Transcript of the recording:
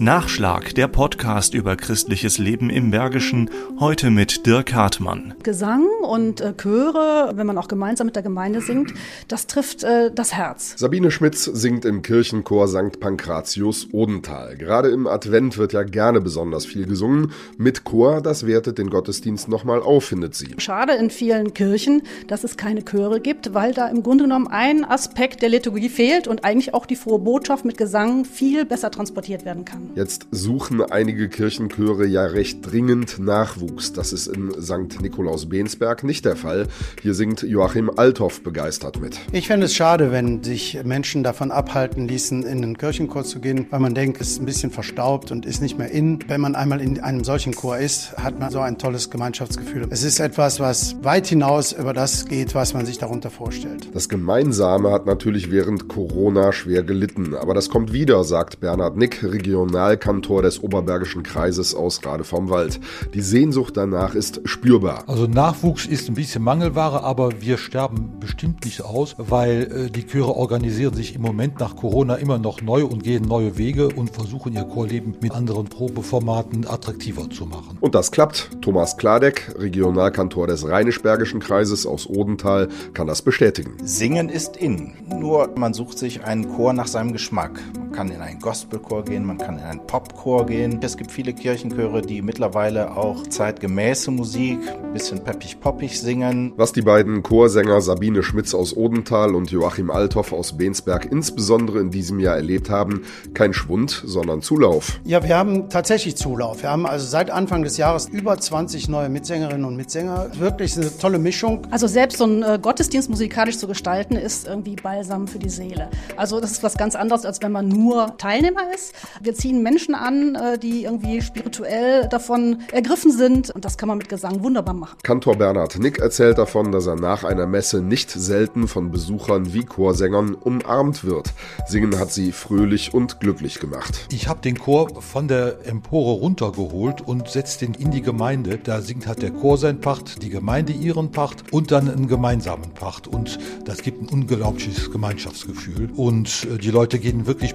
Nachschlag, der Podcast über christliches Leben im Bergischen, heute mit Dirk Hartmann. Gesang und äh, Chöre, wenn man auch gemeinsam mit der Gemeinde singt, das trifft äh, das Herz. Sabine Schmitz singt im Kirchenchor St. Pankratius Odenthal. Gerade im Advent wird ja gerne besonders viel gesungen. Mit Chor, das wertet den Gottesdienst nochmal auf, findet sie. Schade in vielen Kirchen, dass es keine Chöre gibt, weil da im Grunde genommen ein Aspekt der Liturgie fehlt und eigentlich auch die frohe Botschaft mit Gesang viel besser transportiert werden kann. Jetzt suchen einige Kirchenchöre ja recht dringend Nachwuchs. Das ist in St. Nikolaus-Bensberg nicht der Fall. Hier singt Joachim Althoff begeistert mit. Ich fände es schade, wenn sich Menschen davon abhalten ließen, in den Kirchenchor zu gehen, weil man denkt, es ist ein bisschen verstaubt und ist nicht mehr in. Wenn man einmal in einem solchen Chor ist, hat man so ein tolles Gemeinschaftsgefühl. Es ist etwas, was weit hinaus über das geht, was man sich darunter vorstellt. Das Gemeinsame hat natürlich während Corona schwer gelitten, aber das kommt wieder, sagt Bernhard Nick, Regional Regionalkantor des Oberbergischen Kreises aus Rade vom Wald. Die Sehnsucht danach ist spürbar. Also Nachwuchs ist ein bisschen Mangelware, aber wir sterben bestimmt nicht aus, weil äh, die Chöre organisieren sich im Moment nach Corona immer noch neu und gehen neue Wege und versuchen ihr Chorleben mit anderen Probeformaten attraktiver zu machen. Und das klappt. Thomas Kladeck, Regionalkantor des Rheinisch-Bergischen Kreises aus Odenthal, kann das bestätigen. Singen ist in. Nur man sucht sich einen Chor nach seinem Geschmack. Man kann in einen Gospelchor gehen, man kann in einen Popchor gehen. Es gibt viele Kirchenchöre, die mittlerweile auch zeitgemäße Musik, ein bisschen peppig-poppig singen. Was die beiden Chorsänger Sabine Schmitz aus Odenthal und Joachim Althoff aus Bensberg insbesondere in diesem Jahr erlebt haben, kein Schwund, sondern Zulauf. Ja, wir haben tatsächlich Zulauf. Wir haben also seit Anfang des Jahres über 20 neue Mitsängerinnen und Mitsänger. Wirklich eine tolle Mischung. Also selbst so ein äh, Gottesdienst musikalisch zu gestalten, ist irgendwie Balsam für die Seele. Also das ist was ganz anderes, als wenn man nur Teilnehmer ist. Wir ziehen Menschen an, äh, die irgendwie spirituell davon ergriffen sind. Und das kann man mit Gesang wunderbar machen. Kantor Bernhard Nick erzählt davon, dass er nach einer Messe nicht selten von Besuchern wie Chorsängern umarmt wird. Singen hat sie fröhlich und glücklich gemacht. Ich habe den Chor von der Empore runtergeholt und setzt den in die Gemeinde. Da singt halt der Chor sein Pacht, die Gemeinde ihren Pacht und dann einen gemeinsamen Pacht. Und das gibt ein unglaubliches Gemeinschaftsgefühl. Und äh, die Leute gehen wirklich